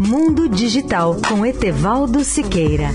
Mundo Digital com Etevaldo Siqueira.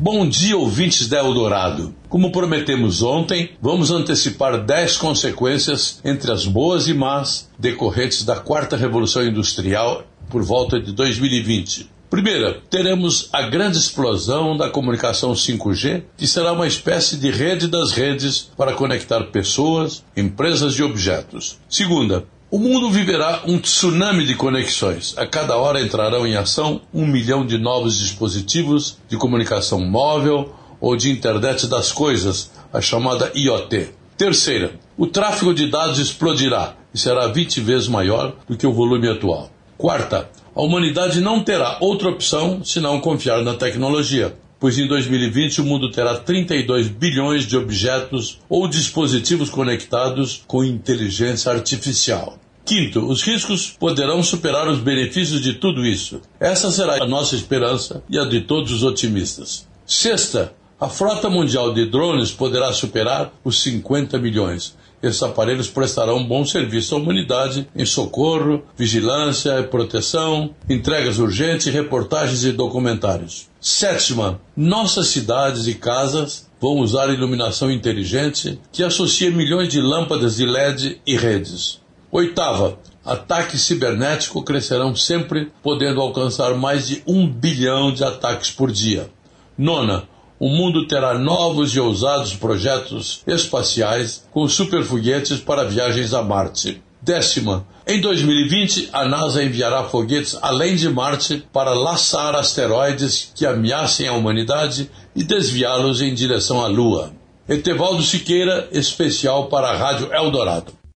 Bom dia, ouvintes da Eldorado. Como prometemos ontem, vamos antecipar 10 consequências entre as boas e más decorrentes da quarta revolução industrial por volta de 2020. Primeira, teremos a grande explosão da comunicação 5G, que será uma espécie de rede das redes para conectar pessoas, empresas e objetos. Segunda, o mundo viverá um tsunami de conexões. A cada hora entrarão em ação um milhão de novos dispositivos de comunicação móvel ou de internet das coisas, a chamada IoT. Terceira, o tráfego de dados explodirá e será 20 vezes maior do que o volume atual. Quarta, a humanidade não terá outra opção senão confiar na tecnologia, pois em 2020 o mundo terá 32 bilhões de objetos ou dispositivos conectados com inteligência artificial. Quinto, os riscos poderão superar os benefícios de tudo isso. Essa será a nossa esperança e a de todos os otimistas. Sexta, a frota mundial de drones poderá superar os 50 milhões. Esses aparelhos prestarão bom serviço à humanidade em socorro, vigilância e proteção, entregas urgentes, reportagens e documentários. Sétima, nossas cidades e casas vão usar iluminação inteligente que associa milhões de lâmpadas de LED e redes. Oitava, ataques cibernéticos crescerão sempre, podendo alcançar mais de um bilhão de ataques por dia. Nona, o mundo terá novos e ousados projetos espaciais com superfoguetes para viagens a Marte. Décima, em 2020, a NASA enviará foguetes além de Marte para laçar asteroides que ameacem a humanidade e desviá-los em direção à Lua. Etevaldo Siqueira, especial para a Rádio Eldorado.